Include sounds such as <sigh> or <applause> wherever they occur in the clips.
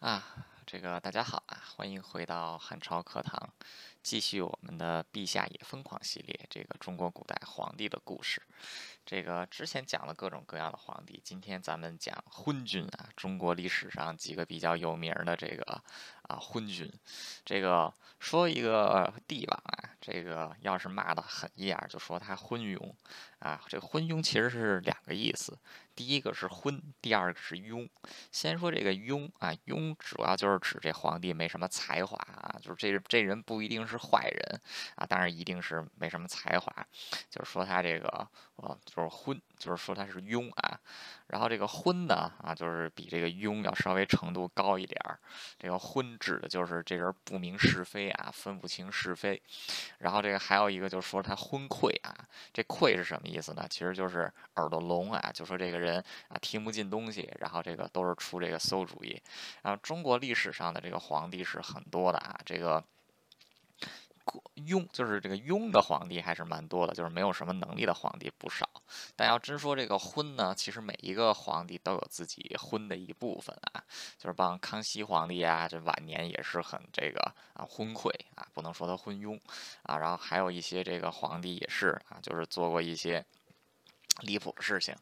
啊，这个大家好啊，欢迎回到汉朝课堂，继续我们的“陛下也疯狂”系列，这个中国古代皇帝的故事。这个之前讲了各种各样的皇帝，今天咱们讲昏君啊，中国历史上几个比较有名的这个啊昏君。这个说一个帝王啊，这个要是骂的狠一点，就说他昏庸啊。这个昏庸其实是两个意思。第一个是昏，第二个是庸。先说这个庸啊，庸主要就是指这皇帝没什么才华啊，就是这这人不一定是坏人啊，当然一定是没什么才华，就是说他这个啊就是昏，就是说他是庸啊。然后这个昏呢啊，就是比这个庸要稍微程度高一点儿。这个昏指的就是这人不明是非啊，分不清是非。然后这个还有一个就是说他昏聩啊，这聩是什么意思呢？其实就是耳朵聋啊，就说这个。人啊，听不进东西，然后这个都是出这个馊主意。然后中国历史上的这个皇帝是很多的啊，这个庸就是这个庸的皇帝还是蛮多的，就是没有什么能力的皇帝不少。但要真说这个昏呢，其实每一个皇帝都有自己昏的一部分啊，就是帮康熙皇帝啊，这晚年也是很这个啊昏聩啊，不能说他昏庸啊。然后还有一些这个皇帝也是啊，就是做过一些。离谱的事情，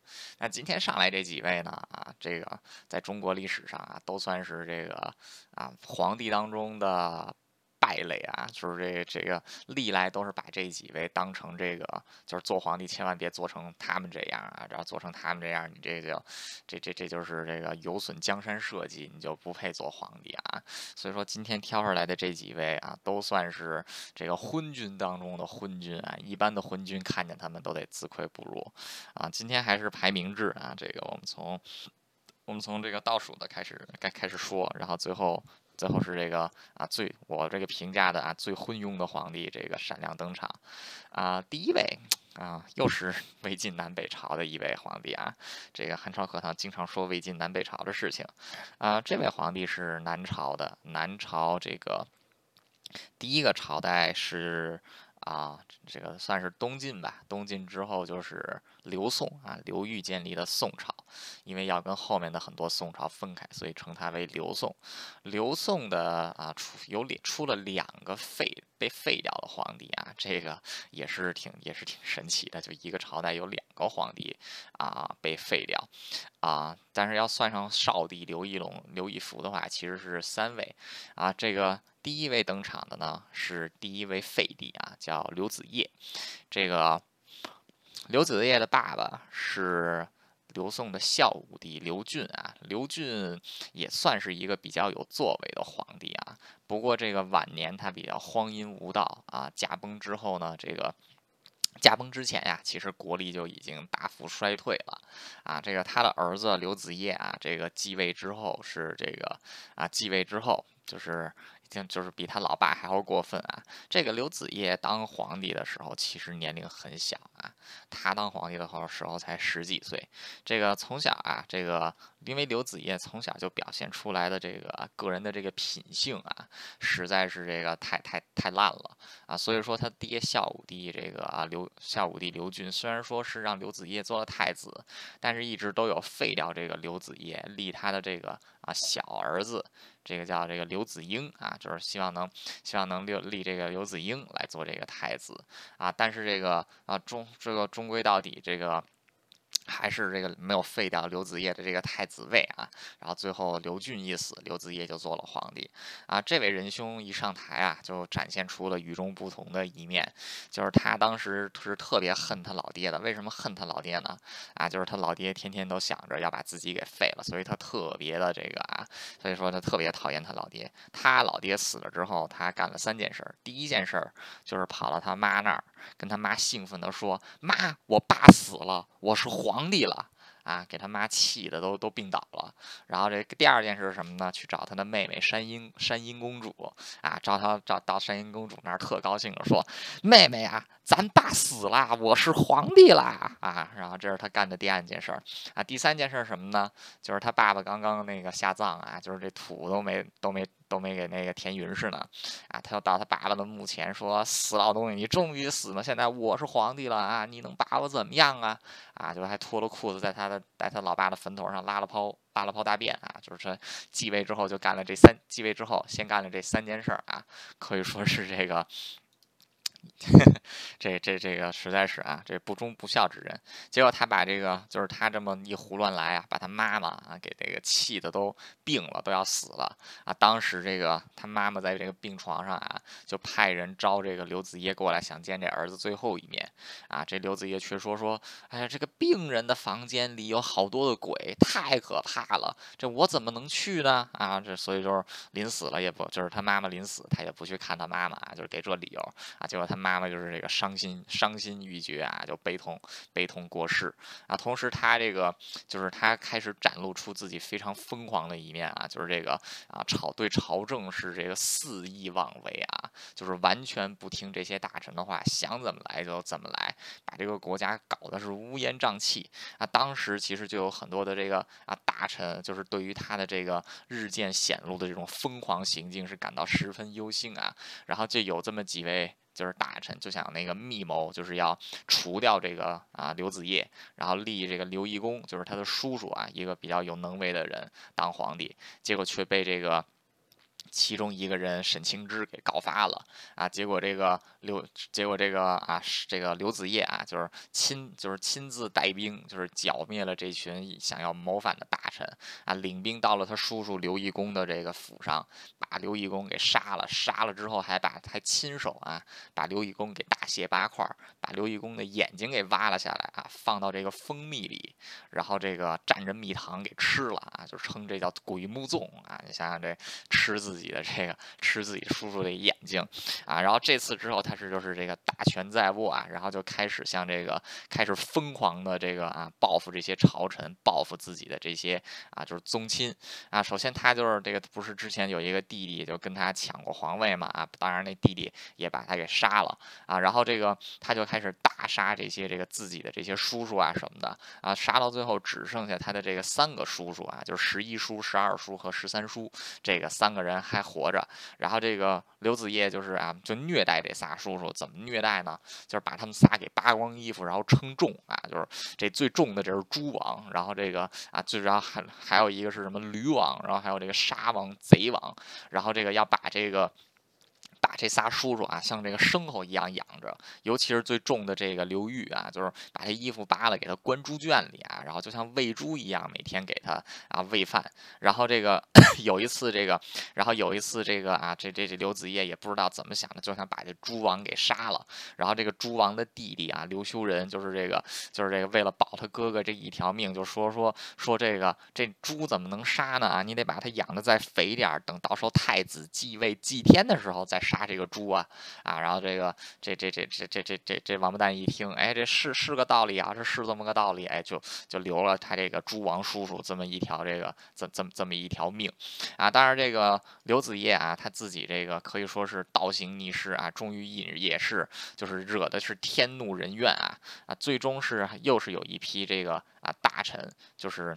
那今天上来这几位呢？啊，这个在中国历史上啊，都算是这个啊皇帝当中的。败类啊，就是这个这个历来都是把这几位当成这个，就是做皇帝千万别做成他们这样啊，然后做成他们这样，你这就这这这就是这个有损江山社稷，你就不配做皇帝啊。所以说今天挑出来的这几位啊，都算是这个昏君当中的昏君啊，一般的昏君看见他们都得自愧不如啊。今天还是排名制啊，这个我们从我们从这个倒数的开始该开始说，然后最后。最后是这个啊，最我这个评价的啊最昏庸的皇帝，这个闪亮登场，啊，第一位啊，又是 <laughs> 魏晋南北朝的一位皇帝啊，这个汉朝课堂经常说魏晋南北朝的事情，啊，这位皇帝是南朝的，南朝这个第一个朝代是。啊，这个算是东晋吧。东晋之后就是刘宋啊，刘裕建立的宋朝。因为要跟后面的很多宋朝分开，所以称它为刘宋。刘宋的啊，出有两出了两个废被废掉的皇帝啊，这个也是挺也是挺神奇的。就一个朝代有两个皇帝啊被废掉啊，但是要算上少帝刘义隆、刘义福的话，其实是三位啊。这个。第一位登场的呢是第一位废帝啊，叫刘子业。这个刘子业的爸爸是刘宋的孝武帝刘俊啊。刘俊也算是一个比较有作为的皇帝啊。不过这个晚年他比较荒淫无道啊。驾崩之后呢，这个驾崩之前呀，其实国力就已经大幅衰退了啊。这个他的儿子刘子业啊，这个继位之后是这个啊，继位之后就是已经。就是比他老爸还要过分啊！这个刘子业当皇帝的时候，其实年龄很小啊。他当皇帝的时候时候才十几岁。这个从小啊，这个因为刘子业从小就表现出来的这个个人的这个品性啊，实在是这个太太太烂了啊。所以说他爹孝武帝这个啊刘孝武帝刘俊，虽然说是让刘子业做了太子，但是一直都有废掉这个刘子业，立他的这个啊小儿子。这个叫这个刘子英啊，就是希望能希望能立立这个刘子英来做这个太子啊，但是这个啊中这个终归到底这个。还是这个没有废掉刘子业的这个太子位啊，然后最后刘俊一死，刘子业就做了皇帝啊。这位仁兄一上台啊，就展现出了与众不同的一面，就是他当时是特别恨他老爹的。为什么恨他老爹呢？啊，就是他老爹天天都想着要把自己给废了，所以他特别的这个啊，所以说他特别讨厌他老爹。他老爹死了之后，他干了三件事。第一件事就是跑到他妈那儿，跟他妈兴奋地说：“妈，我爸死了，我是皇。”帝了啊，给他妈气的都都病倒了。然后这第二件事是什么呢？去找他的妹妹山阴山阴公主啊，找他找到山阴公主那儿，特高兴的说：“妹妹啊，咱爸死了，我是皇帝啦！”啊，然后这是他干的第二件事儿啊。第三件事是什么呢？就是他爸爸刚刚那个下葬啊，就是这土都没都没。都没给那个田云氏呢，啊，他要到他爸爸的墓前说：“死老东西，你终于死了！现在我是皇帝了啊，你能把我怎么样啊？”啊，就还脱了裤子，在他的在他老爸的坟头上拉了泡拉了泡大便啊，就是说继位之后就干了这三，继位之后先干了这三件事儿啊，可以说是这个。<laughs> 这这这个实在是啊，这不忠不孝之人。结果他把这个，就是他这么一胡乱来啊，把他妈妈啊给这个气的都病了，都要死了啊。当时这个他妈妈在这个病床上啊，就派人招这个刘子业过来，想见这儿子最后一面啊。这刘子业却说说，哎呀，这个病人的房间里有好多的鬼，太可怕了，这我怎么能去呢？啊，这所以就是临死了也不，就是他妈妈临死，他也不去看他妈妈，就是给这理由啊。结果他。妈妈就是这个伤心伤心欲绝啊，就悲痛悲痛过世啊。同时，他这个就是他开始展露出自己非常疯狂的一面啊，就是这个啊朝对朝政是这个肆意妄为啊，就是完全不听这些大臣的话，想怎么来就怎么来，把这个国家搞得是乌烟瘴气啊。当时其实就有很多的这个啊大臣，就是对于他的这个日渐显露的这种疯狂行径是感到十分忧心啊。然后就有这么几位。就是大臣就想那个密谋，就是要除掉这个啊刘子业，然后立这个刘义恭，就是他的叔叔啊，一个比较有能为的人当皇帝，结果却被这个。其中一个人沈清之给告发了啊，结果这个刘，结果这个啊，这个刘子业啊，就是亲，就是亲自带兵，就是剿灭了这群想要谋反的大臣啊，领兵到了他叔叔刘义恭的这个府上，把刘义恭给杀了，杀了之后还把还亲手啊，把刘义恭给大卸八块，把刘义恭的眼睛给挖了下来啊，放到这个蜂蜜里，然后这个蘸着蜜糖给吃了啊，就称这叫鬼目粽啊，你想想这吃自己。你的这个吃自己叔叔的眼睛。啊，然后这次之后他是就是这个大权在握啊，然后就开始向这个开始疯狂的这个啊报复这些朝臣，报复自己的这些啊就是宗亲。啊。首先他就是这个不是之前有一个弟弟就跟他抢过皇位嘛啊，当然那弟弟也把他给杀了。啊，然后这个他就开始大杀这些这个自己的这些叔叔啊什么的。啊，杀到最后只剩下他的这个三个叔叔啊，就是十一叔、十二叔和十三叔这个三个人还。活着，然后这个刘子业就是啊，就虐待这仨叔叔，怎么虐待呢？就是把他们仨给扒光衣服，然后称重啊，就是这最重的这是猪王，然后这个啊，最主要还还有一个是什么驴王，然后还有这个沙王、贼王，然后这个要把这个。把这仨叔叔啊，像这个牲口一样养着，尤其是最重的这个刘裕啊，就是把他衣服扒了，给他关猪圈里啊，然后就像喂猪一样，每天给他啊喂饭。然后这个 <coughs> 有一次这个，然后有一次这个啊，这这这刘子业也不知道怎么想的，就想把这猪王给杀了。然后这个猪王的弟弟啊，刘修仁，就是这个就是这个为了保他哥哥这一条命，就说说说这个这猪怎么能杀呢？啊，你得把它养的再肥点，等到时候太子继位祭天的时候再杀。杀这个猪啊啊！然后这个这这这这这这这这王八蛋一听，哎，这是是个道理啊，这是这么个道理，哎，就就留了他这个猪王叔叔这么一条这个这这么这么一条命啊！当然，这个刘子业啊，他自己这个可以说是倒行逆施啊，终于也也是就是惹的是天怒人怨啊啊！最终是又是有一批这个啊大臣就是。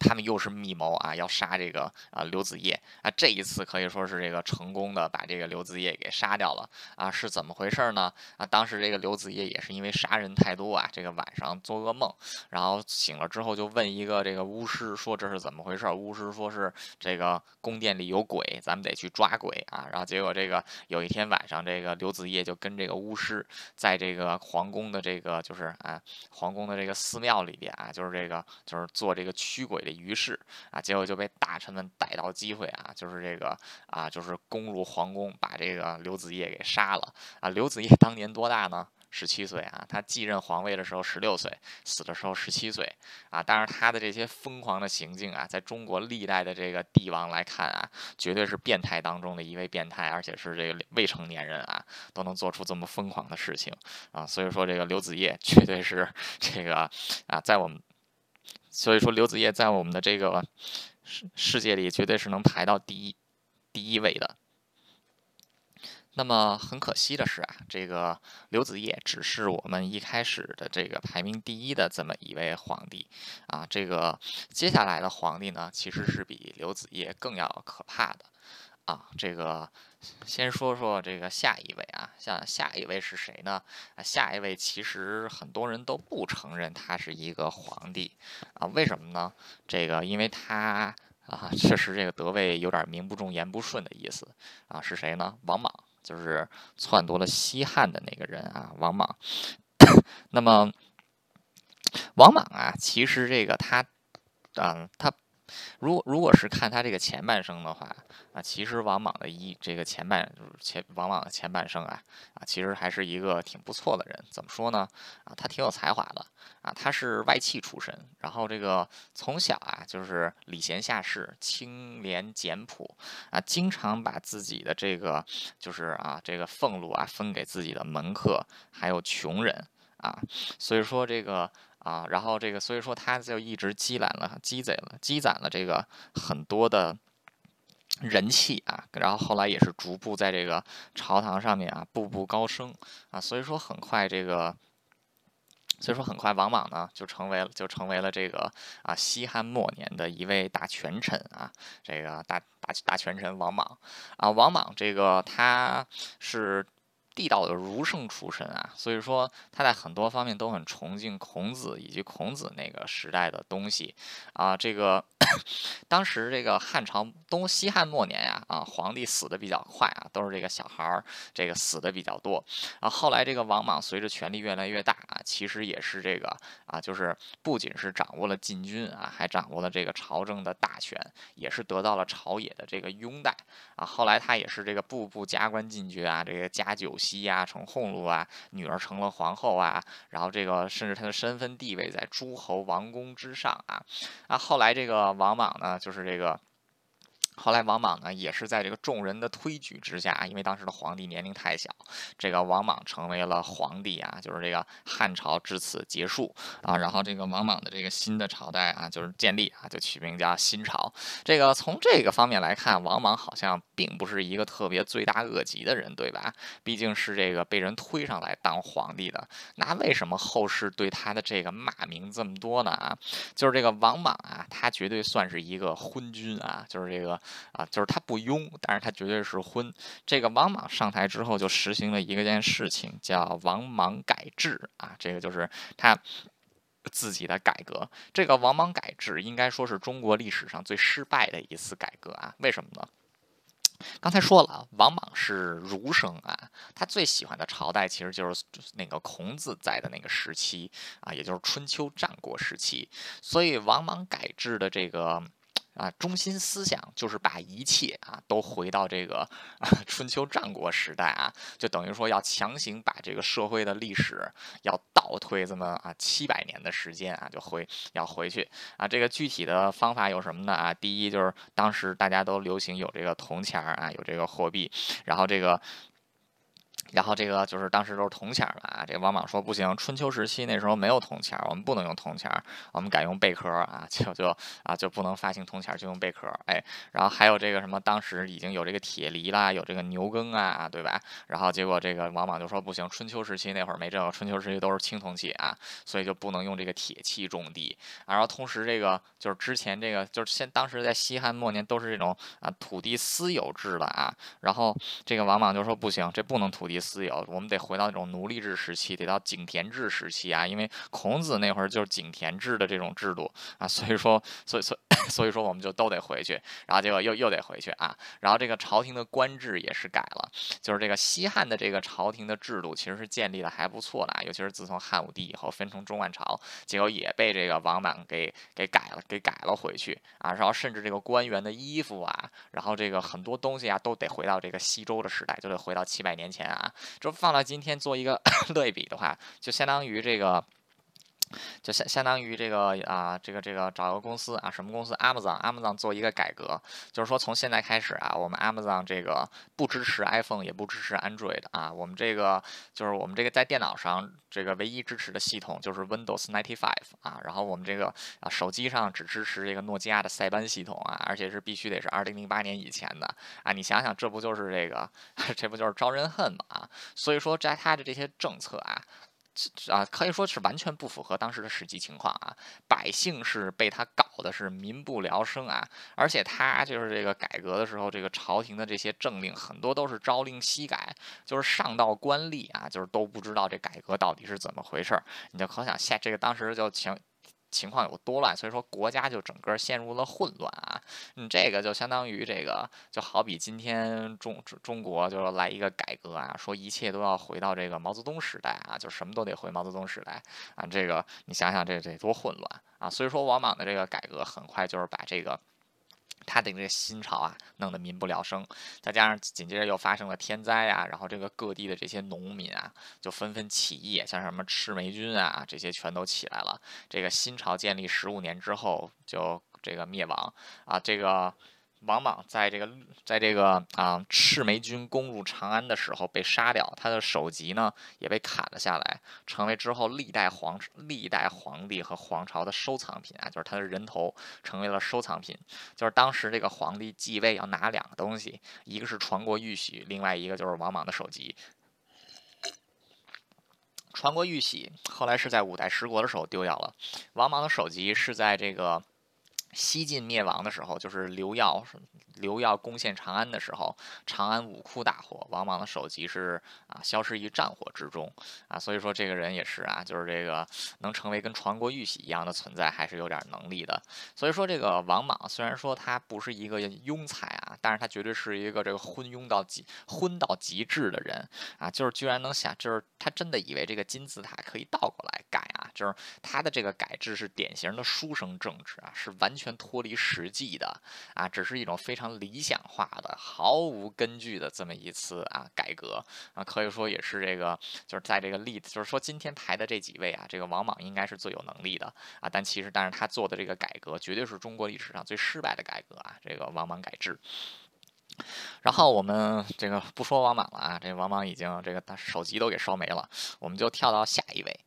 他们又是密谋啊，要杀这个啊刘子业啊，这一次可以说是这个成功的把这个刘子业给杀掉了啊，是怎么回事呢？啊，当时这个刘子业也是因为杀人太多啊，这个晚上做噩梦，然后醒了之后就问一个这个巫师说这是怎么回事？巫师说是这个宫殿里有鬼，咱们得去抓鬼啊。然后结果这个有一天晚上，这个刘子业就跟这个巫师在这个皇宫的这个就是啊皇宫的这个寺庙里边啊，就是这个就是做这个驱鬼于是啊，结果就被大臣们逮到机会啊，就是这个啊，就是攻入皇宫，把这个刘子业给杀了啊。刘子业当年多大呢？十七岁啊。他继任皇位的时候十六岁，死的时候十七岁啊。但是他的这些疯狂的行径啊，在中国历代的这个帝王来看啊，绝对是变态当中的一位变态，而且是这个未成年人啊，都能做出这么疯狂的事情啊。所以说，这个刘子业绝对是这个啊，在我们。所以说，刘子业在我们的这个世世界里，绝对是能排到第一第一位的。那么很可惜的是啊，这个刘子业只是我们一开始的这个排名第一的这么一位皇帝啊。这个接下来的皇帝呢，其实是比刘子业更要可怕的啊，这个先说说这个下一位啊，像下一位是谁呢？啊，下一位其实很多人都不承认他是一个皇帝啊，为什么呢？这个因为他啊，确实这个德位有点名不正言不顺的意思啊，是谁呢？王莽，就是篡夺了西汉的那个人啊，王莽。<coughs> 那么，王莽啊，其实这个他，嗯，他。如果如果是看他这个前半生的话啊，其实王莽的一这个前半前王莽的前半生啊啊，其实还是一个挺不错的人。怎么说呢？啊，他挺有才华的啊，他是外戚出身，然后这个从小啊就是礼贤下士、清廉简朴啊，经常把自己的这个就是啊这个俸禄啊分给自己的门客还有穷人啊，所以说这个。啊，然后这个，所以说他就一直积攒了、积攒了、积攒了这个很多的人气啊，然后后来也是逐步在这个朝堂上面啊步步高升啊，所以说很快这个，所以说很快王莽呢就成为了就成为了这个啊西汉末年的一位大权臣啊，这个大大大权臣王莽啊，王莽这个他是。地道的儒圣出身啊，所以说他在很多方面都很崇敬孔子以及孔子那个时代的东西啊。这个 <laughs> 当时这个汉朝东西汉末年呀，啊，皇帝死的比较快啊，都是这个小孩儿这个死的比较多。啊，后来这个王莽随着权力越来越大啊，其实也是这个啊，就是不仅是掌握了禁军啊，还掌握了这个朝政的大权，也是得到了朝野的这个拥戴啊。后来他也是这个步步加官进爵啊，这个加酒。西呀，成俸禄啊，女儿成了皇后啊，然后这个甚至他的身份地位在诸侯王公之上啊，啊，后来这个往往呢，就是这个。后来王莽呢，也是在这个众人的推举之下，因为当时的皇帝年龄太小，这个王莽成为了皇帝啊，就是这个汉朝至此结束啊。然后这个王莽的这个新的朝代啊，就是建立啊，就取名叫新朝。这个从这个方面来看，王莽好像并不是一个特别罪大恶极的人，对吧？毕竟是这个被人推上来当皇帝的。那为什么后世对他的这个骂名这么多呢？啊，就是这个王莽啊，他绝对算是一个昏君啊，就是这个。啊，就是他不庸，但是他绝对是昏。这个王莽上台之后，就实行了一个件事情，叫王莽改制啊。这个就是他自己的改革。这个王莽改制应该说是中国历史上最失败的一次改革啊。为什么呢？刚才说了，王莽是儒生啊，他最喜欢的朝代其实就是那个孔子在的那个时期啊，也就是春秋战国时期。所以王莽改制的这个。啊，中心思想就是把一切啊都回到这个啊 <laughs> 春秋战国时代啊，就等于说要强行把这个社会的历史要倒退这么啊七百年的时间啊，就回要回去啊。这个具体的方法有什么呢？啊，第一就是当时大家都流行有这个铜钱儿啊，有这个货币，然后这个。然后这个就是当时都是铜钱了啊，这王莽说不行，春秋时期那时候没有铜钱，我们不能用铜钱，我们改用贝壳啊，就就啊就不能发行铜钱，就用贝壳，哎，然后还有这个什么，当时已经有这个铁犁啦，有这个牛耕啊，对吧？然后结果这个王莽就说不行，春秋时期那会儿没这个，春秋时期都是青铜器啊，所以就不能用这个铁器种地。然后同时这个就是之前这个就是现当时在西汉末年都是这种啊土地私有制的啊，然后这个王莽就说不行，这不能土地。私有，我们得回到那种奴隶制时期，得到井田制时期啊，因为孔子那会儿就是井田制的这种制度啊，所以说，所以，所以，<coughs> 所以说，我们就都得回去，然后结果又又得回去啊，然后这个朝廷的官制也是改了，就是这个西汉的这个朝廷的制度其实是建立的还不错的，尤其是自从汉武帝以后分成中外朝，结果也被这个王莽给给改了，给改了回去啊，然后甚至这个官员的衣服啊，然后这个很多东西啊，都得回到这个西周的时代，就得回到七百年前啊。就放到今天做一个 <coughs> 对比的话，就相当于这个。就相相当于这个啊，这个这个找个公司啊，什么公司？Amazon，Amazon 做一个改革，就是说从现在开始啊，我们 Amazon 这个不支持 iPhone，也不支持 Android 啊，我们这个就是我们这个在电脑上这个唯一支持的系统就是 Windows 95啊，然后我们这个啊手机上只支持这个诺基亚的塞班系统啊，而且是必须得是2008年以前的啊，你想想这不就是这个，<laughs> 这不就是招人恨吗？啊，所以说在他的这些政策啊。啊，可以说是完全不符合当时的实际情况啊。百姓是被他搞的是民不聊生啊，而且他就是这个改革的时候，这个朝廷的这些政令很多都是朝令夕改，就是上到官吏啊，就是都不知道这改革到底是怎么回事儿。你就可想下这个当时就情。情况有多乱，所以说国家就整个陷入了混乱啊！你，这个就相当于这个，就好比今天中中国就是来一个改革啊，说一切都要回到这个毛泽东时代啊，就什么都得回毛泽东时代啊！这个你想想，这这多混乱啊！所以说王莽的这个改革很快就是把这个。他的这个新朝啊，弄得民不聊生，再加上紧接着又发生了天灾啊，然后这个各地的这些农民啊，就纷纷起义，像什么赤眉军啊，这些全都起来了。这个新朝建立十五年之后，就这个灭亡啊，这个。王莽在这个在这个啊赤眉军攻入长安的时候被杀掉，他的首级呢也被砍了下来，成为之后历代皇历代皇帝和皇朝的收藏品啊，就是他的人头成为了收藏品。就是当时这个皇帝继位要拿两个东西，一个是传国玉玺，另外一个就是王莽的首级。传国玉玺后来是在五代十国的时候丢掉了，王莽的首级是在这个。西晋灭亡的时候，就是刘耀刘耀攻陷长安的时候，长安五窟大火，王莽的首级是啊消失于战火之中啊，所以说这个人也是啊，就是这个能成为跟传国玉玺一样的存在，还是有点能力的。所以说这个王莽虽然说他不是一个庸才啊，但是他绝对是一个这个昏庸到极昏到极致的人啊，就是居然能想，就是他真的以为这个金字塔可以倒过来改啊，就是他的这个改制是典型的书生政治啊，是完全。脱离实际的啊，只是一种非常理想化的、毫无根据的这么一次啊改革啊，可以说也是这个，就是在这个例子，就是说今天排的这几位啊，这个王莽应该是最有能力的啊，但其实，但是他做的这个改革绝对是中国历史上最失败的改革啊，这个王莽改制。然后我们这个不说王莽了啊，这王莽已经这个手机都给烧没了，我们就跳到下一位。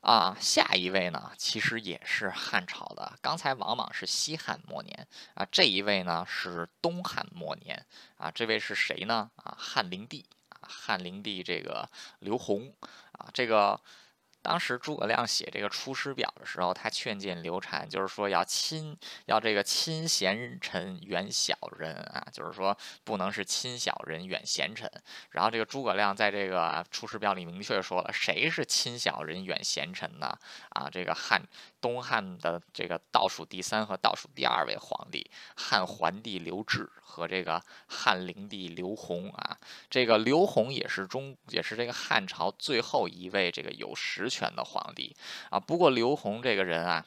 啊，下一位呢，其实也是汉朝的。刚才往往是西汉末年啊，这一位呢是东汉末年啊。这位是谁呢？啊，汉灵帝啊，汉灵帝这个刘宏啊，这个。当时诸葛亮写这个《出师表》的时候，他劝谏刘禅，就是说要亲，要这个亲贤臣远小人啊，就是说不能是亲小人远贤臣。然后这个诸葛亮在这个《出师表》里明确说了，谁是亲小人远贤臣呢？啊，这个汉。东汉的这个倒数第三和倒数第二位皇帝，汉桓帝刘志和这个汉灵帝刘宏啊，这个刘宏也是中也是这个汉朝最后一位这个有实权的皇帝啊。不过刘宏这个人啊。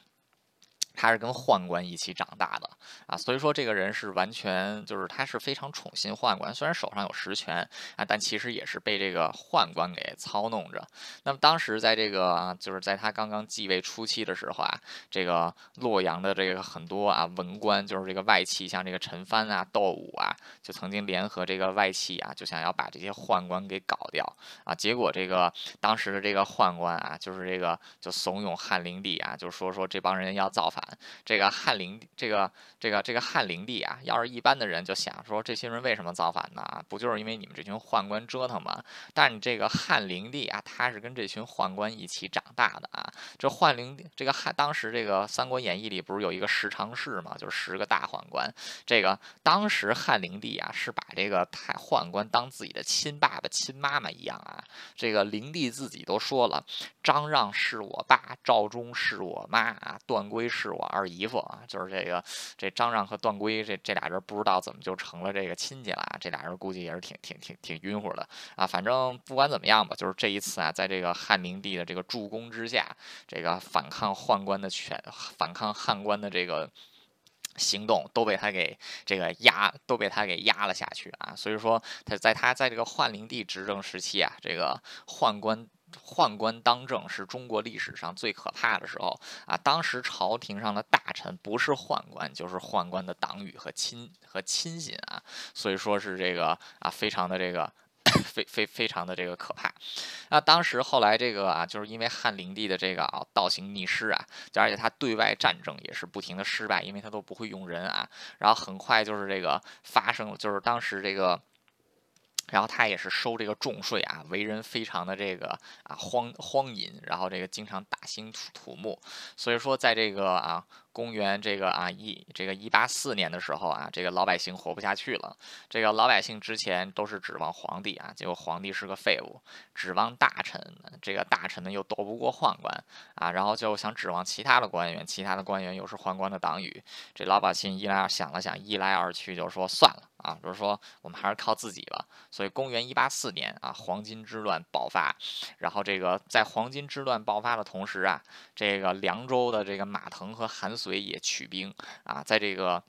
他是跟宦官一起长大的啊，所以说这个人是完全就是他是非常宠信宦官，虽然手上有实权啊，但其实也是被这个宦官给操弄着。那么当时在这个就是在他刚刚继位初期的时候啊，这个洛阳的这个很多啊文官，就是这个外戚，像这个陈蕃啊、窦武啊，就曾经联合这个外戚啊，就想要把这些宦官给搞掉啊。结果这个当时的这个宦官啊，就是这个就怂恿汉灵帝啊，就说说这帮人要造反。这个汉灵，这个这个这个汉灵帝啊，要是一般的人就想说，这些人为什么造反呢？不就是因为你们这群宦官折腾吗？但是你这个汉灵帝啊，他是跟这群宦官一起长大的啊。这宦灵这个汉，当时这个《三国演义》里不是有一个十常侍嘛，就是十个大宦官。这个当时汉灵帝啊，是把这个太宦官当自己的亲爸爸、亲妈妈一样啊。这个灵帝自己都说了，张让是我爸，赵忠是我妈啊，段珪是。我二姨夫啊，就是这个这张让和段珪这这俩人不知道怎么就成了这个亲戚了啊，这俩人估计也是挺挺挺挺晕乎的啊。反正不管怎么样吧，就是这一次啊，在这个汉灵帝的这个助攻之下，这个反抗宦官的权，反抗汉官的这个行动都被他给这个压，都被他给压了下去啊。所以说他在他在这个汉灵帝执政时期啊，这个宦官。宦官当政是中国历史上最可怕的时候啊！当时朝廷上的大臣不是宦官，就是宦官的党羽和亲和亲信啊，所以说是这个啊，非常的这个 <coughs> 非非非常的这个可怕。那当时后来这个啊，就是因为汉灵帝的这个啊倒行逆施啊，而且他对外战争也是不停的失败，因为他都不会用人啊。然后很快就是这个发生，就是当时这个。然后他也是收这个重税啊，为人非常的这个啊荒荒淫，然后这个经常大兴土土木，所以说在这个啊。公元这个啊一这个一八四年的时候啊，这个老百姓活不下去了。这个老百姓之前都是指望皇帝啊，结果皇帝是个废物；指望大臣，这个大臣呢又斗不过宦官啊，然后就想指望其他的官员，其他的官员又是宦官的党羽。这老百姓一来想了想，一来二去就说算了啊，就是说我们还是靠自己吧。所以公元一八四年啊，黄巾之乱爆发。然后这个在黄巾之乱爆发的同时啊，这个凉州的这个马腾和韩。所以也取兵啊，在这个，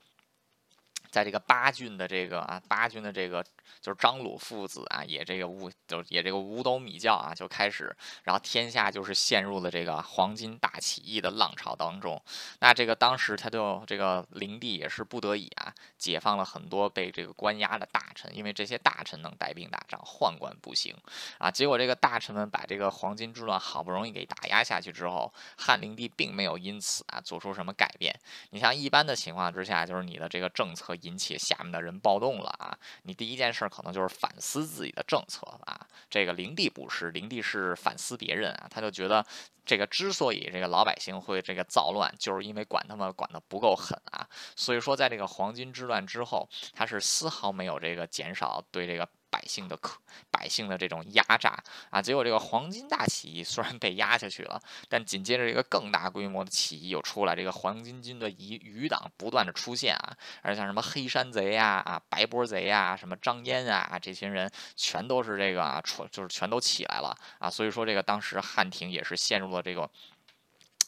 在这个八郡的这个啊八郡的这个。就是张鲁父子啊，也这个五，就也这个五斗米教啊，就开始，然后天下就是陷入了这个黄巾大起义的浪潮当中。那这个当时他就这个灵帝也是不得已啊，解放了很多被这个关押的大臣，因为这些大臣能带兵打仗，宦官不行啊。结果这个大臣们把这个黄巾之乱好不容易给打压下去之后，汉灵帝并没有因此啊做出什么改变。你像一般的情况之下，就是你的这个政策引起下面的人暴动了啊，你第一件事。可能就是反思自己的政策啊，这个灵帝不是，灵帝是反思别人啊，他就觉得这个之所以这个老百姓会这个造乱，就是因为管他们管得不够狠啊，所以说在这个黄巾之乱之后，他是丝毫没有这个减少对这个。百姓的可百姓的这种压榨啊，结果这个黄巾大起义虽然被压下去了，但紧接着一个更大规模的起义又出来，这个黄巾军的余余党不断的出现啊，而像什么黑山贼呀、啊白波贼呀、什么张燕啊，这些人全都是这个啊，就是全都起来了啊，所以说这个当时汉庭也是陷入了这个。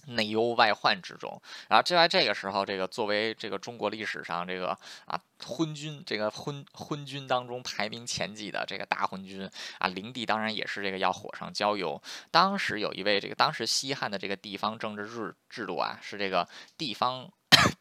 内忧外患之中，然后就在这个时候，这个作为这个中国历史上这个啊昏君，这个昏昏君当中排名前几的这个大昏君啊，灵帝当然也是这个要火上浇油。当时有一位这个当时西汉的这个地方政治制制度啊，是这个地方。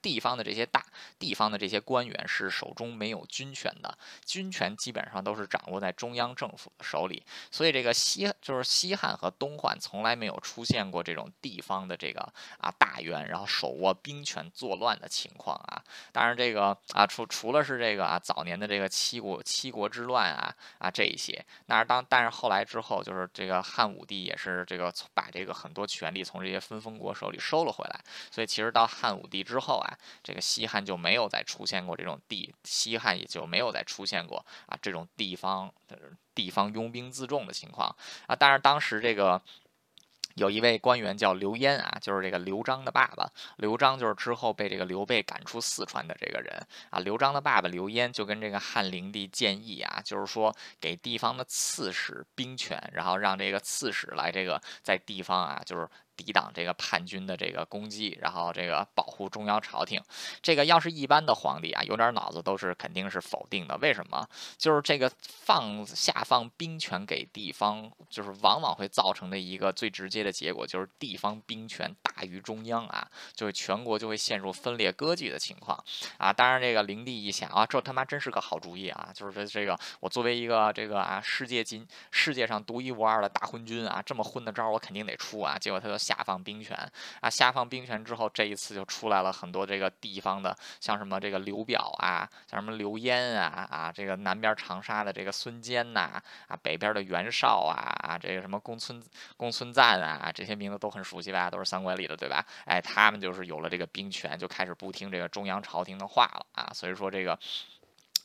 地方的这些大地方的这些官员是手中没有军权的，军权基本上都是掌握在中央政府的手里，所以这个西就是西汉和东汉从来没有出现过这种地方的这个啊大员，然后手握兵权作乱的情况啊。当然这个啊除除了是这个啊早年的这个七国七国之乱啊啊这一些，那是当但是后来之后就是这个汉武帝也是这个把这个很多权力从这些分封国手里收了回来，所以其实到汉武帝之后。后啊，这个西汉就没有再出现过这种地，西汉也就没有再出现过啊这种地方地方拥兵自重的情况啊。但是当时这个有一位官员叫刘焉啊，就是这个刘璋的爸爸。刘璋就是之后被这个刘备赶出四川的这个人啊。刘璋的爸爸刘焉就跟这个汉灵帝建议啊，就是说给地方的刺史兵权，然后让这个刺史来这个在地方啊，就是。抵挡这个叛军的这个攻击，然后这个保护中央朝廷。这个要是一般的皇帝啊，有点脑子都是肯定是否定的。为什么？就是这个放下放兵权给地方，就是往往会造成的一个最直接的结果，就是地方兵权大于中央啊，就是全国就会陷入分裂割据的情况啊。当然，这个灵帝一想啊，这他妈真是个好主意啊！就是这这个，我作为一个这个啊世界金世界上独一无二的大昏君啊，这么昏的招我肯定得出啊。结果他就。下放兵权啊！下放兵权之后，这一次就出来了很多这个地方的，像什么这个刘表啊，像什么刘焉啊啊，这个南边长沙的这个孙坚呐啊，北边的袁绍啊啊，这个什么公孙公孙瓒啊，这些名字都很熟悉吧？都是三国里的对吧？哎，他们就是有了这个兵权，就开始不听这个中央朝廷的话了啊！所以说这个。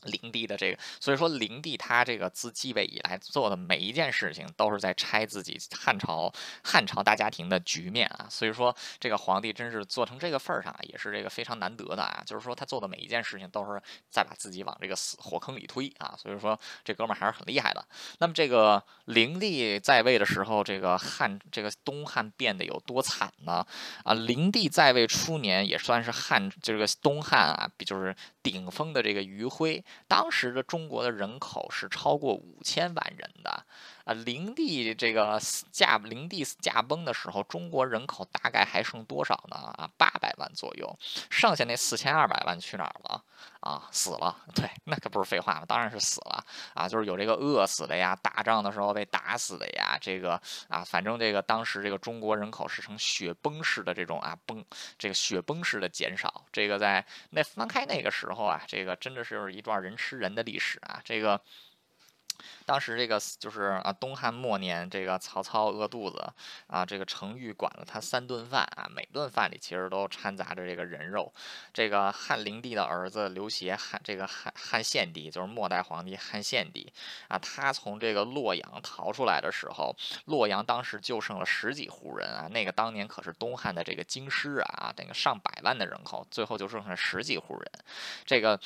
灵帝的这个，所以说灵帝他这个自继位以来做的每一件事情，都是在拆自己汉朝汉朝大家庭的局面啊。所以说这个皇帝真是做成这个份儿上，也是这个非常难得的啊。就是说他做的每一件事情，都是在把自己往这个死火坑里推啊。所以说这哥们儿还是很厉害的。那么这个灵帝在位的时候，这个汉这个东汉变得有多惨呢？啊，灵帝在位初年也算是汉这个东汉啊，比就是顶峰的这个余晖。当时的中国的人口是超过五千万人的。啊，灵帝这个驾灵帝驾崩的时候，中国人口大概还剩多少呢？啊，八百万左右，剩下那四千二百万去哪儿了？啊，死了。对，那可不是废话嘛，当然是死了。啊，就是有这个饿死的呀，打仗的时候被打死的呀，这个啊，反正这个当时这个中国人口是呈雪崩式的这种啊崩，这个雪崩式的减少。这个在那翻开那个时候啊，这个真的是是一段人吃人的历史啊，这个。当时这个就是啊，东汉末年，这个曹操饿肚子啊，这个程昱管了他三顿饭啊，每顿饭里其实都掺杂着这个人肉。这个汉灵帝的儿子刘协，汉这个汉汉献帝就是末代皇帝汉献帝啊，他从这个洛阳逃出来的时候，洛阳当时就剩了十几户人啊，那个当年可是东汉的这个京师啊，那个上百万的人口，最后就剩下十几户人，这个。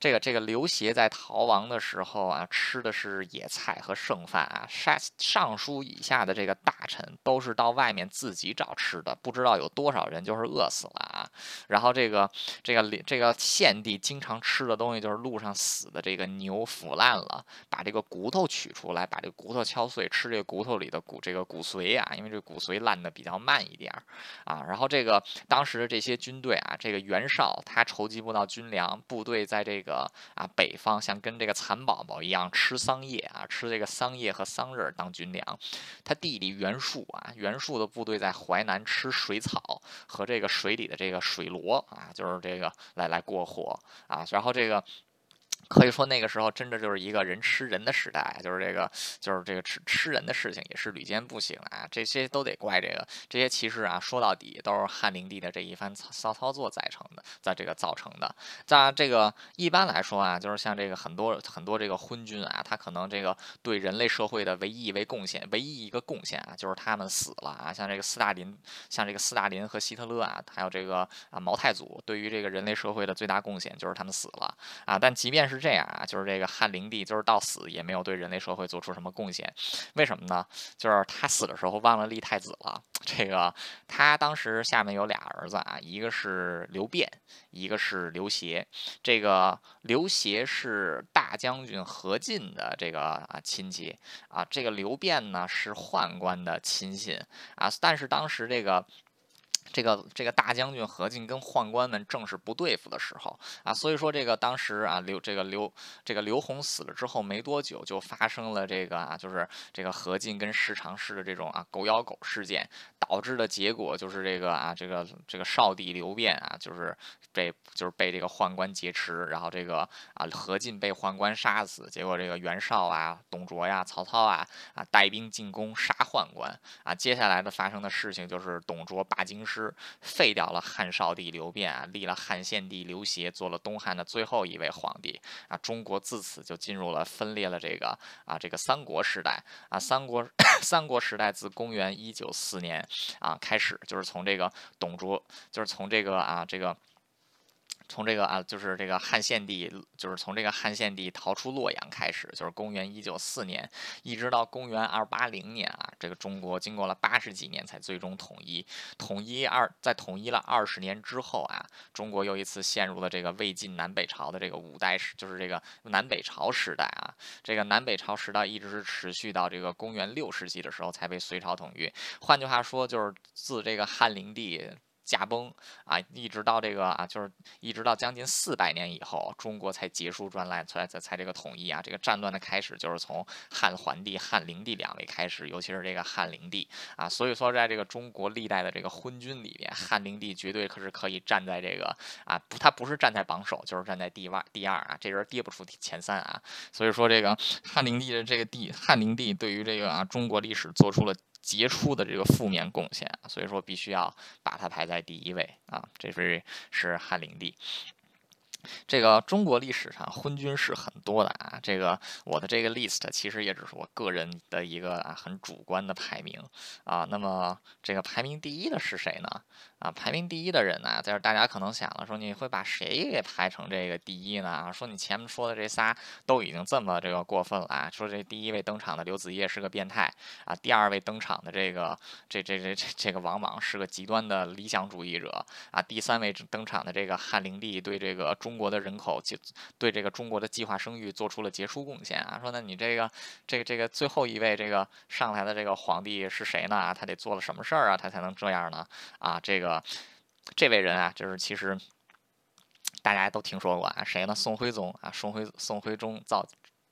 这个这个刘协在逃亡的时候啊，吃的是野菜和剩饭啊。上尚书以下的这个大臣都是到外面自己找吃的，不知道有多少人就是饿死了啊。然后这个这个这个献帝经常吃的东西就是路上死的这个牛腐烂了，把这个骨头取出来，把这个骨头敲碎，吃这个骨头里的骨这个骨髓啊，因为这骨髓烂的比较慢一点儿啊。然后这个当时的这些军队啊，这个袁绍他筹集不到军粮，部队在这个。这个啊，北方像跟这个蚕宝宝一样吃桑叶啊，吃这个桑叶和桑葚当军粮。他弟弟袁术啊，袁术的部队在淮南吃水草和这个水里的这个水螺啊，就是这个来来过活啊。然后这个。可以说那个时候真的就是一个人吃人的时代，就是这个，就是这个吃吃人的事情也是屡见不鲜啊。这些都得怪这个，这些其实啊，说到底都是汉灵帝的这一番骚操作造成的，在这个造成的。在这个一般来说啊，就是像这个很多很多这个昏君啊，他可能这个对人类社会的唯一一位贡献，唯一一个贡献啊，就是他们死了啊。像这个斯大林，像这个斯大林和希特勒啊，还有这个啊毛太祖，对于这个人类社会的最大贡献就是他们死了啊。但即便是是这样啊，就是这个汉灵帝，就是到死也没有对人类社会做出什么贡献，为什么呢？就是他死的时候忘了立太子了。这个他当时下面有俩儿子啊，一个是刘辩，一个是刘协。这个刘协是大将军何进的这个啊亲戚啊，这个刘辩呢是宦官的亲信啊，但是当时这个。这个这个大将军何进跟宦官们正是不对付的时候啊，所以说这个当时啊刘这个刘这个刘宏死了之后没多久，就发生了这个啊就是这个何进跟十常侍的这种啊狗咬狗事件，导致的结果就是这个啊这个这个少帝刘辩啊就是被就是被这个宦官劫持，然后这个啊何进被宦官杀死，结果这个袁绍啊董卓呀曹操啊啊带兵进攻杀宦官啊，接下来的发生的事情就是董卓罢京师。废掉了汉少帝刘辩啊，立了汉献帝刘协做了东汉的最后一位皇帝啊，中国自此就进入了分裂了这个啊这个三国时代啊，三国 <coughs> 三国时代自公元一九四年啊开始，就是从这个董卓，就是从这个啊这个。从这个啊，就是这个汉献帝，就是从这个汉献帝逃出洛阳开始，就是公元一九四年，一直到公元二八零年啊，这个中国经过了八十几年才最终统一。统一二，在统一了二十年之后啊，中国又一次陷入了这个魏晋南北朝的这个五代时，就是这个南北朝时代啊。这个南北朝时代一直是持续到这个公元六世纪的时候才被隋朝统一。换句话说，就是自这个汉灵帝。驾崩啊，一直到这个啊，就是一直到将近四百年以后，中国才结束专乱，才才才这个统一啊。这个战乱的开始就是从汉桓帝、汉灵帝两位开始，尤其是这个汉灵帝啊。所以说，在这个中国历代的这个昏君里边，汉灵帝绝对可是可以站在这个啊，不，他不是站在榜首，就是站在第二第二啊，这人跌不出前三啊。所以说，这个汉灵帝的这个帝汉灵帝对于这个啊中国历史做出了。杰出的这个负面贡献，所以说必须要把它排在第一位啊，这是是汉灵帝。这个中国历史上昏君是很多的啊，这个我的这个 list 其实也只是我个人的一个啊很主观的排名啊。那么这个排名第一的是谁呢？啊，排名第一的人呢，就是大家可能想了说，你会把谁给排成这个第一呢？说你前面说的这仨都已经这么这个过分了啊，说这第一位登场的刘子业是个变态啊，第二位登场的这个这这这这这个王莽是个极端的理想主义者啊，第三位登场的这个汉灵帝对这个中国的人口就对这个中国的计划生育做出了杰出贡献啊！说那你这个这个这个最后一位这个上台的这个皇帝是谁呢？他得做了什么事儿啊？他才能这样呢？啊，这个这位人啊，就是其实大家都听说过啊，谁呢？宋徽宗啊，宋徽宋徽宗造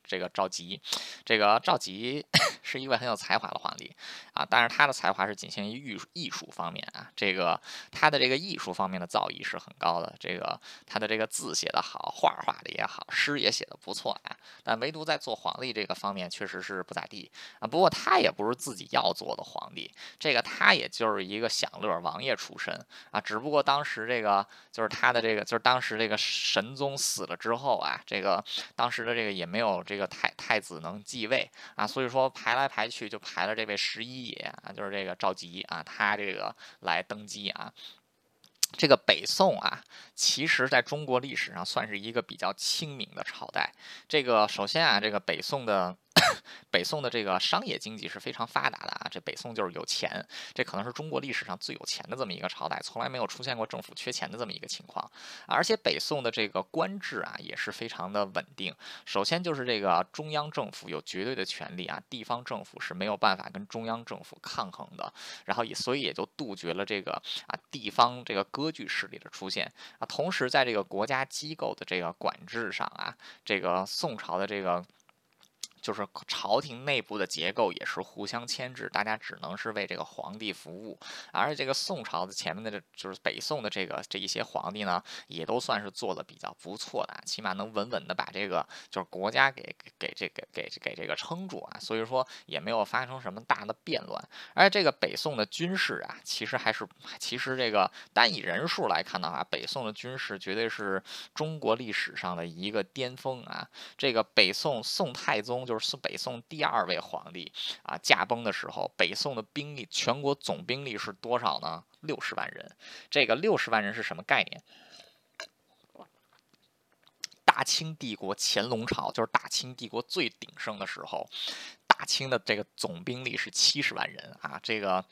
这个赵佶，这个赵佶 <coughs> 是一位很有才华的皇帝啊，但是他的才华是仅限于艺术艺术方面啊，这个他的这个艺术方面的造诣是很高的，这个他的这个字写得好，画画的也好，诗也写得不错啊，但唯独在做皇帝这个方面确实是不咋地啊。不过他也不是自己要做的皇帝，这个他也就是一个享乐王爷出身啊，只不过当时这个就是他的这个就是当时这个神宗死了之后啊，这个当时的这个也没有这个太太子能继位啊，所以说排来排去就排了这位十一爷啊，就是这个赵佶啊，他这个来登基啊。这个北宋啊，其实在中国历史上算是一个比较清明的朝代。这个首先啊，这个北宋的。<laughs> 北宋的这个商业经济是非常发达的啊，这北宋就是有钱，这可能是中国历史上最有钱的这么一个朝代，从来没有出现过政府缺钱的这么一个情况。而且北宋的这个官制啊也是非常的稳定。首先就是这个中央政府有绝对的权利啊，地方政府是没有办法跟中央政府抗衡的。然后也所以也就杜绝了这个啊地方这个割据势力的出现啊。同时在这个国家机构的这个管制上啊，这个宋朝的这个。就是朝廷内部的结构也是互相牵制，大家只能是为这个皇帝服务。而这个宋朝的前面的这就是北宋的这个这一些皇帝呢，也都算是做的比较不错的，起码能稳稳的把这个就是国家给给这个给给这个撑住啊。所以说也没有发生什么大的变乱。而这个北宋的军事啊，其实还是其实这个单以人数来看的话，北宋的军事绝对是中国历史上的一个巅峰啊。这个北宋宋太宗就。就是北宋第二位皇帝啊，驾崩的时候，北宋的兵力全国总兵力是多少呢？六十万人。这个六十万人是什么概念？大清帝国乾隆朝就是大清帝国最鼎盛的时候，大清的这个总兵力是七十万人啊，这个。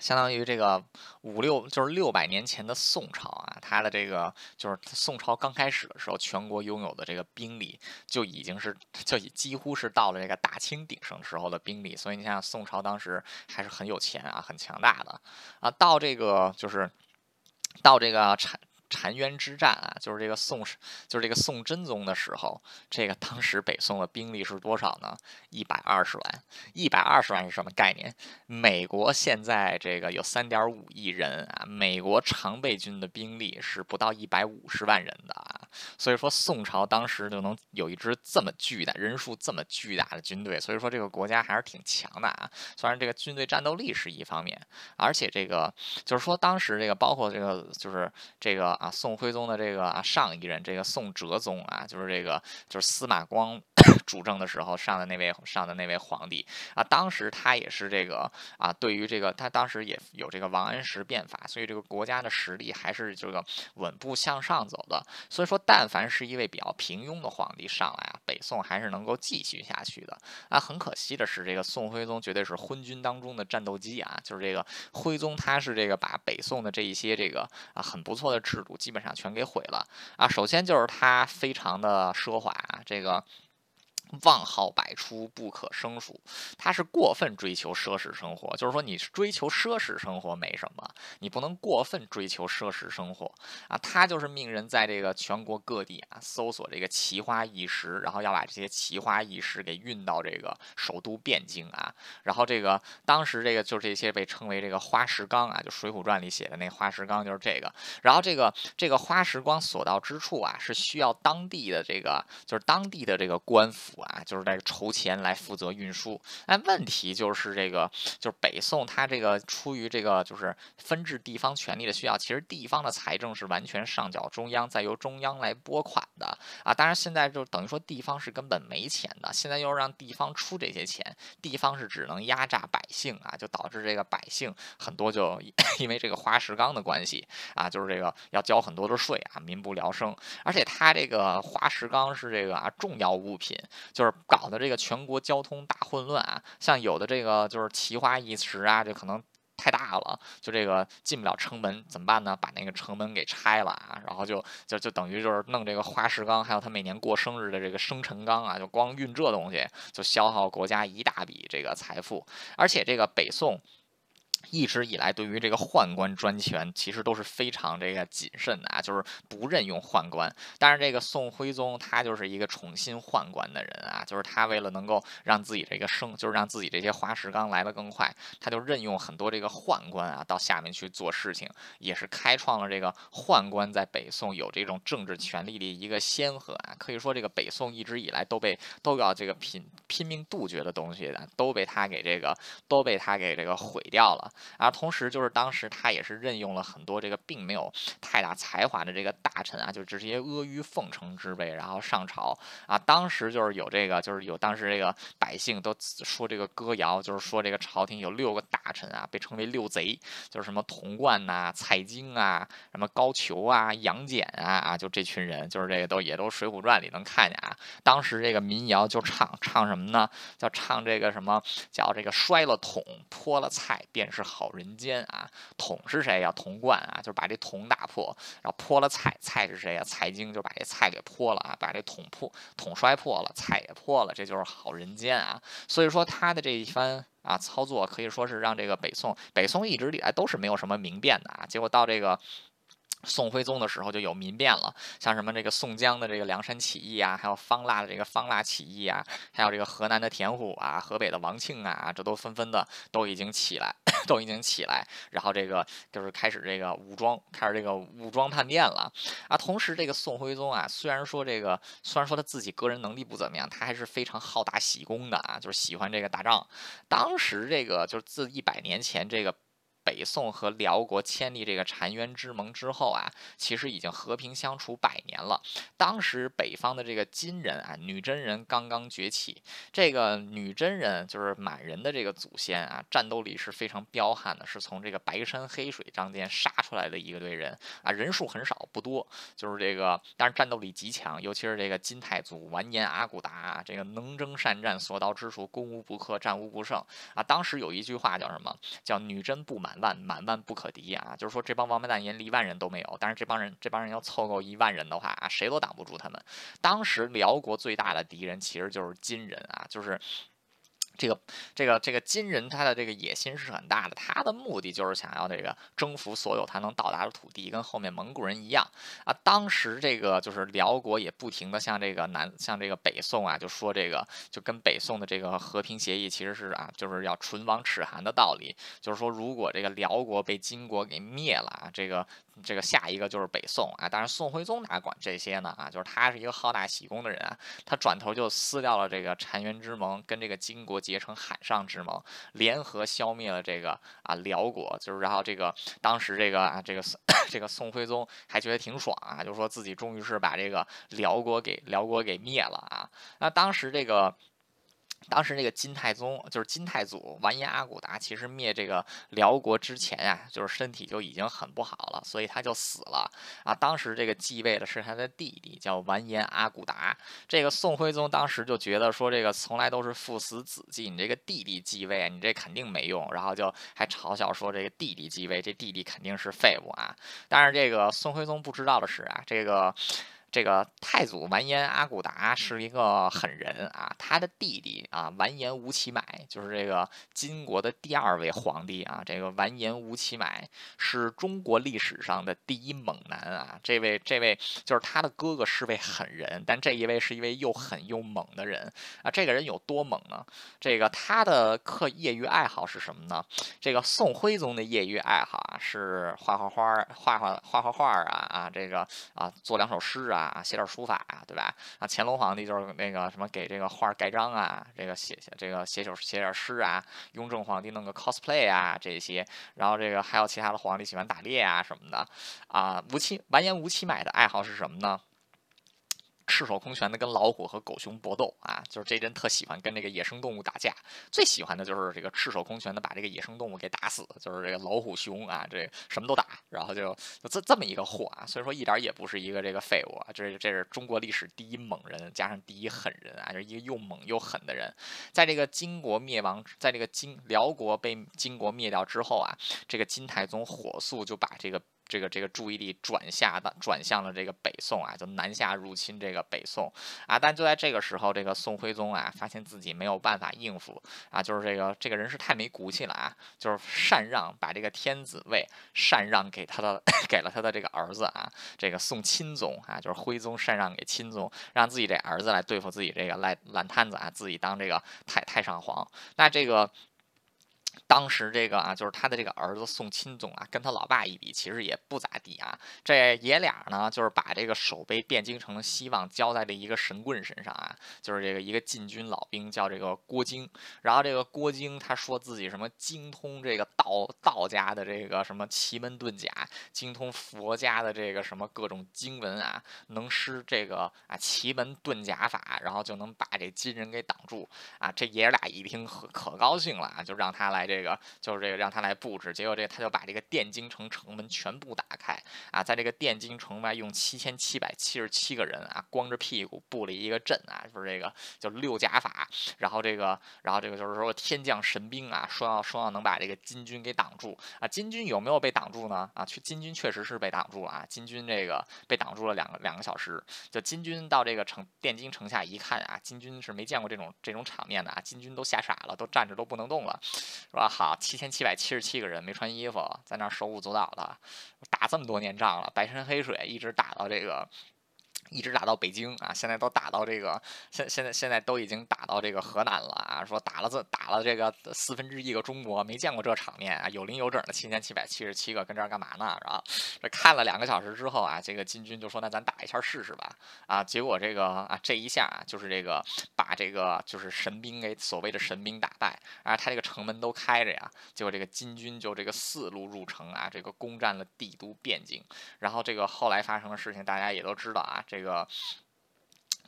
相当于这个五六就是六百年前的宋朝啊，它的这个就是宋朝刚开始的时候，全国拥有的这个兵力就已经是就已几乎是到了这个大清鼎盛时候的兵力，所以你想想宋朝当时还是很有钱啊，很强大的啊，到这个就是到这个产。澶渊之战啊，就是这个宋，就是这个宋真宗的时候，这个当时北宋的兵力是多少呢？一百二十万。一百二十万是什么概念？美国现在这个有三点五亿人啊，美国常备军的兵力是不到一百五十万人的啊。所以说宋朝当时就能有一支这么巨大、人数这么巨大的军队，所以说这个国家还是挺强的啊。虽然这个军队战斗力是一方面，而且这个就是说当时这个包括这个就是这个。啊，宋徽宗的这个啊上一任这个宋哲宗啊，就是这个就是司马光 <coughs> 主政的时候上的那位上的那位皇帝啊，当时他也是这个啊，对于这个他当时也有这个王安石变法，所以这个国家的实力还是这个稳步向上走的。所以说，但凡是一位比较平庸的皇帝上来啊，北宋还是能够继续下去的。啊，很可惜的是，这个宋徽宗绝对是昏君当中的战斗机啊，就是这个徽宗他是这个把北宋的这一些这个啊很不错的制度。基本上全给毁了啊！首先就是它非常的奢华，这个。万号百出，不可胜数。他是过分追求奢侈生活，就是说，你追求奢侈生活没什么，你不能过分追求奢侈生活啊。他就是命人在这个全国各地啊搜索这个奇花异石，然后要把这些奇花异石给运到这个首都汴京啊。然后这个当时这个就这些被称为这个花石纲啊，就《水浒传》里写的那花石纲就是这个。然后这个这个花石纲所到之处啊，是需要当地的这个就是当地的这个官府。啊，就是在筹钱来负责运输。但，问题就是这个，就是北宋它这个出于这个就是分治地方权力的需要，其实地方的财政是完全上缴中央，再由中央来拨款的啊。当然现在就等于说地方是根本没钱的，现在又让地方出这些钱，地方是只能压榨百姓啊，就导致这个百姓很多就因 <coughs> 为这个花石纲的关系啊，就是这个要交很多的税啊，民不聊生。而且它这个花石纲是这个啊重要物品。就是搞的这个全国交通大混乱啊，像有的这个就是奇花异石啊，就可能太大了，就这个进不了城门，怎么办呢？把那个城门给拆了啊，然后就就就等于就是弄这个花石纲，还有他每年过生日的这个生辰纲啊，就光运这东西就消耗国家一大笔这个财富，而且这个北宋。一直以来，对于这个宦官专权，其实都是非常这个谨慎的啊，就是不任用宦官。但是这个宋徽宗他就是一个宠信宦官的人啊，就是他为了能够让自己这个生，就是让自己这些花石纲来得更快，他就任用很多这个宦官啊到下面去做事情，也是开创了这个宦官在北宋有这种政治权力的一个先河啊。可以说，这个北宋一直以来都被都要这个拼拼命杜绝的东西的，都被他给这个都被他给这个毁掉了。啊同时，就是当时他也是任用了很多这个并没有太大才华的这个大臣啊，就这些阿谀奉承之辈，然后上朝啊。当时就是有这个，就是有当时这个百姓都说这个歌谣，就是说这个朝廷有六个大臣啊，被称为六贼，就是什么童贯呐、蔡京啊、什么高俅啊、杨戬啊啊，就这群人，就是这个都也都《水浒传》里能看见啊。当时这个民谣就唱唱什么呢？叫唱这个什么叫这个摔了桶泼了菜便是。是好人间啊，桶是谁呀？铜罐啊，就是把这桶打破，然后泼了菜。菜是谁呀？财经就把这菜给泼了啊，把这桶破，桶摔破了，菜也破了，这就是好人间啊。所以说他的这一番啊操作，可以说是让这个北宋，北宋一直以来都是没有什么明变的啊。结果到这个。宋徽宗的时候就有民变了，像什么这个宋江的这个梁山起义啊，还有方腊的这个方腊起义啊，还有这个河南的田虎啊，河北的王庆啊，这都纷纷的都已经起来，<coughs> 都已经起来，然后这个就是开始这个武装，开始这个武装叛变了啊。同时，这个宋徽宗啊，虽然说这个虽然说他自己个人能力不怎么样，他还是非常好打喜功的啊，就是喜欢这个打仗。当时这个就是自一百年前这个。北宋和辽国签立这个澶渊之盟之后啊，其实已经和平相处百年了。当时北方的这个金人啊，女真人刚刚崛起。这个女真人就是满人的这个祖先啊，战斗力是非常彪悍的，是从这个白山黑水仗间杀出来的一个队人啊，人数很少不多，就是这个，但是战斗力极强。尤其是这个金太祖完颜阿骨达，这个能征善战，所到之处攻无不克，战无不胜啊。当时有一句话叫什么？叫女真不满。万满万不可敌啊！就是说这帮王八蛋连一万人都没有，但是这帮人这帮人要凑够一万人的话啊，谁都挡不住他们。当时辽国最大的敌人其实就是金人啊，就是。这个这个这个金人他的这个野心是很大的，他的目的就是想要这个征服所有他能到达的土地，跟后面蒙古人一样啊。当时这个就是辽国也不停的向这个南向这个北宋啊，就说这个就跟北宋的这个和平协议其实是啊，就是要唇亡齿寒的道理，就是说如果这个辽国被金国给灭了啊，这个。这个下一个就是北宋啊，当然宋徽宗哪管这些呢啊，就是他是一个好大喜功的人啊，他转头就撕掉了这个澶渊之盟，跟这个金国结成海上之盟，联合消灭了这个啊辽国，就是然后这个当时这个啊这个 <coughs> 这个宋徽宗还觉得挺爽啊，就说自己终于是把这个辽国给辽国给灭了啊，那当时这个。当时那个金太宗就是金太祖完颜阿骨达，其实灭这个辽国之前啊，就是身体就已经很不好了，所以他就死了啊。当时这个继位的是他的弟弟，叫完颜阿骨达。这个宋徽宗当时就觉得说，这个从来都是父死子继，你这个弟弟继位，你这肯定没用，然后就还嘲笑说，这个弟弟继位，这弟弟肯定是废物啊。但是这个宋徽宗不知道的是啊，这个。这个太祖完颜阿骨达是一个狠人啊，他的弟弟啊完颜吴乞买就是这个金国的第二位皇帝啊。这个完颜吴乞买是中国历史上的第一猛男啊。这位这位就是他的哥哥是位狠人，但这一位是一位又狠又猛的人啊。这个人有多猛呢？这个他的课业余爱好是什么呢？这个宋徽宗的业余爱好啊是画画画儿，画画画画画儿啊啊这个啊做两首诗啊。啊，写点书法啊，对吧？啊，乾隆皇帝就是那个什么给这个画盖章啊，这个写写这个写首写点诗啊。雍正皇帝弄个 cosplay 啊，这些。然后这个还有其他的皇帝喜欢打猎啊什么的。啊，吴起完颜吴起买的爱好是什么呢？赤手空拳的跟老虎和狗熊搏斗啊，就是这人特喜欢跟这个野生动物打架，最喜欢的就是这个赤手空拳的把这个野生动物给打死，就是这个老虎熊啊，这什么都打，然后就就这这么一个货啊，所以说一点也不是一个这个废物啊，这这是中国历史第一猛人，加上第一狠人啊，就是一个又猛又狠的人，在这个金国灭亡，在这个金辽国被金国灭掉之后啊，这个金太宗火速就把这个。这个这个注意力转下的转向了这个北宋啊，就南下入侵这个北宋啊。但就在这个时候，这个宋徽宗啊，发现自己没有办法应付啊，就是这个这个人是太没骨气了啊，就是禅让把这个天子位禅让给他的 <laughs> 给了他的这个儿子啊，这个宋钦宗啊，就是徽宗禅让给钦宗，让自己这儿子来对付自己这个烂烂摊子啊，自己当这个太太上皇。那这个。当时这个啊，就是他的这个儿子宋钦宗啊，跟他老爸一比，其实也不咋地啊。这爷俩呢，就是把这个守备汴京城的希望交在了一个神棍身上啊，就是这个一个禁军老兵叫这个郭京。然后这个郭京他说自己什么精通这个道道家的这个什么奇门遁甲，精通佛家的这个什么各种经文啊，能施这个啊奇门遁甲法，然后就能把这金人给挡住啊。这爷俩一听可可高兴了啊，就让他来这。个就是这个让他来布置，结果这个他就把这个汴京城城门全部打开啊，在这个汴京城外用七千七百七十七个人啊，光着屁股布了一个阵啊，就是这个就六甲法，然后这个然后这个就是说天降神兵啊，说要说要能把这个金军给挡住啊，金军有没有被挡住呢？啊，去金军确实是被挡住了啊，金军这个被挡住了两个两个小时，就金军到这个城汴京城下一看啊，金军是没见过这种这种场面的啊，金军都吓傻了，都站着都不能动了，说？好，七千七百七十七个人没穿衣服，在那儿手舞足蹈的，打这么多年仗了，白山黑水一直打到这个。一直打到北京啊，现在都打到这个，现现在现在都已经打到这个河南了啊！说打了这打了这个四分之一个中国，没见过这场面啊！有零有整的七千七百七十七个跟这儿干嘛呢？是吧？这看了两个小时之后啊，这个金军就说：“那咱打一下试试吧！”啊，结果这个啊这一下啊，就是这个把这个就是神兵给所谓的神兵打败啊，他这个城门都开着呀，结果这个金军就这个四路入城啊，这个攻占了帝都汴京。然后这个后来发生的事情大家也都知道啊，这。这个。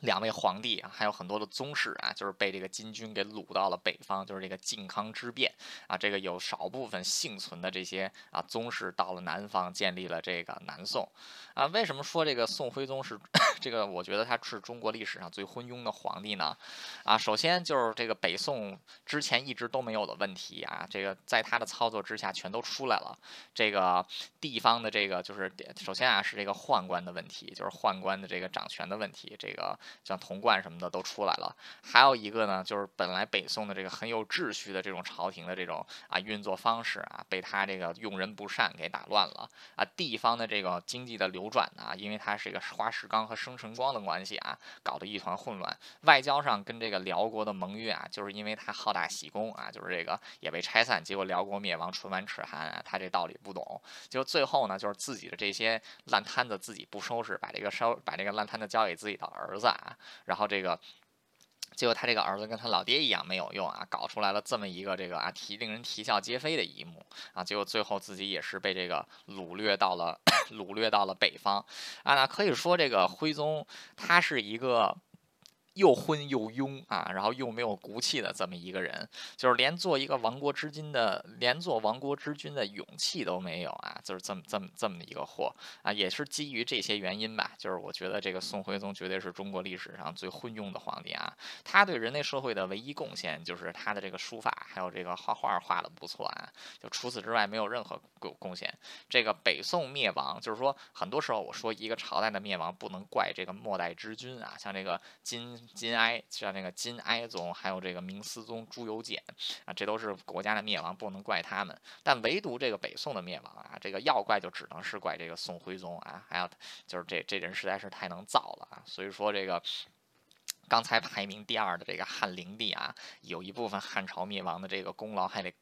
两位皇帝啊，还有很多的宗室啊，就是被这个金军给掳到了北方，就是这个靖康之变啊。这个有少部分幸存的这些啊宗室到了南方，建立了这个南宋啊。为什么说这个宋徽宗是 <coughs> 这个？我觉得他是中国历史上最昏庸的皇帝呢？啊，首先就是这个北宋之前一直都没有的问题啊，这个在他的操作之下全都出来了。这个地方的这个就是首先啊是这个宦官的问题，就是宦官的这个掌权的问题，这个。像童贯什么的都出来了，还有一个呢，就是本来北宋的这个很有秩序的这种朝廷的这种啊运作方式啊，被他这个用人不善给打乱了啊。地方的这个经济的流转呢，因为它是一个花石纲和生辰光的关系啊，搞得一团混乱。外交上跟这个辽国的盟约啊，就是因为他好大喜功啊，就是这个也被拆散，结果辽国灭亡，唇亡齿寒啊。他这道理不懂，就最后呢，就是自己的这些烂摊子自己不收拾，把这个收把这个烂摊子交给自己的儿子。啊，啊然后这个，结果他这个儿子跟他老爹一样没有用啊，搞出来了这么一个这个啊啼令人啼笑皆非的一幕啊，结果最后自己也是被这个掳掠到了 <coughs> 掳掠到了北方啊，那可以说这个徽宗他是一个。又昏又庸啊，然后又没有骨气的这么一个人，就是连做一个亡国之君的，连做亡国之君的勇气都没有啊，就是这么这么这么一个货啊，也是基于这些原因吧，就是我觉得这个宋徽宗绝对是中国历史上最昏庸的皇帝啊，他对人类社会的唯一贡献就是他的这个书法，还有这个画画画的不错啊，就除此之外没有任何贡贡献。这个北宋灭亡，就是说很多时候我说一个朝代的灭亡不能怪这个末代之君啊，像这个金。金哀像那个金哀宗，还有这个明思宗朱由检啊，这都是国家的灭亡，不能怪他们。但唯独这个北宋的灭亡啊，这个要怪就只能是怪这个宋徽宗啊，还有就是这这人实在是太能造了啊。所以说这个刚才排名第二的这个汉灵帝啊，有一部分汉朝灭亡的这个功劳还得。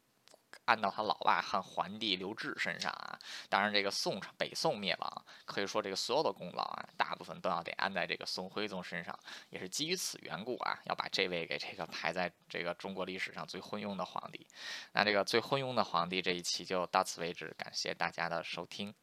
按到他老爸汉桓帝刘志身上啊，当然这个宋朝北宋灭亡，可以说这个所有的功劳啊，大部分都要得安在这个宋徽宗身上，也是基于此缘故啊，要把这位给这个排在这个中国历史上最昏庸的皇帝。那这个最昏庸的皇帝这一期就到此为止，感谢大家的收听。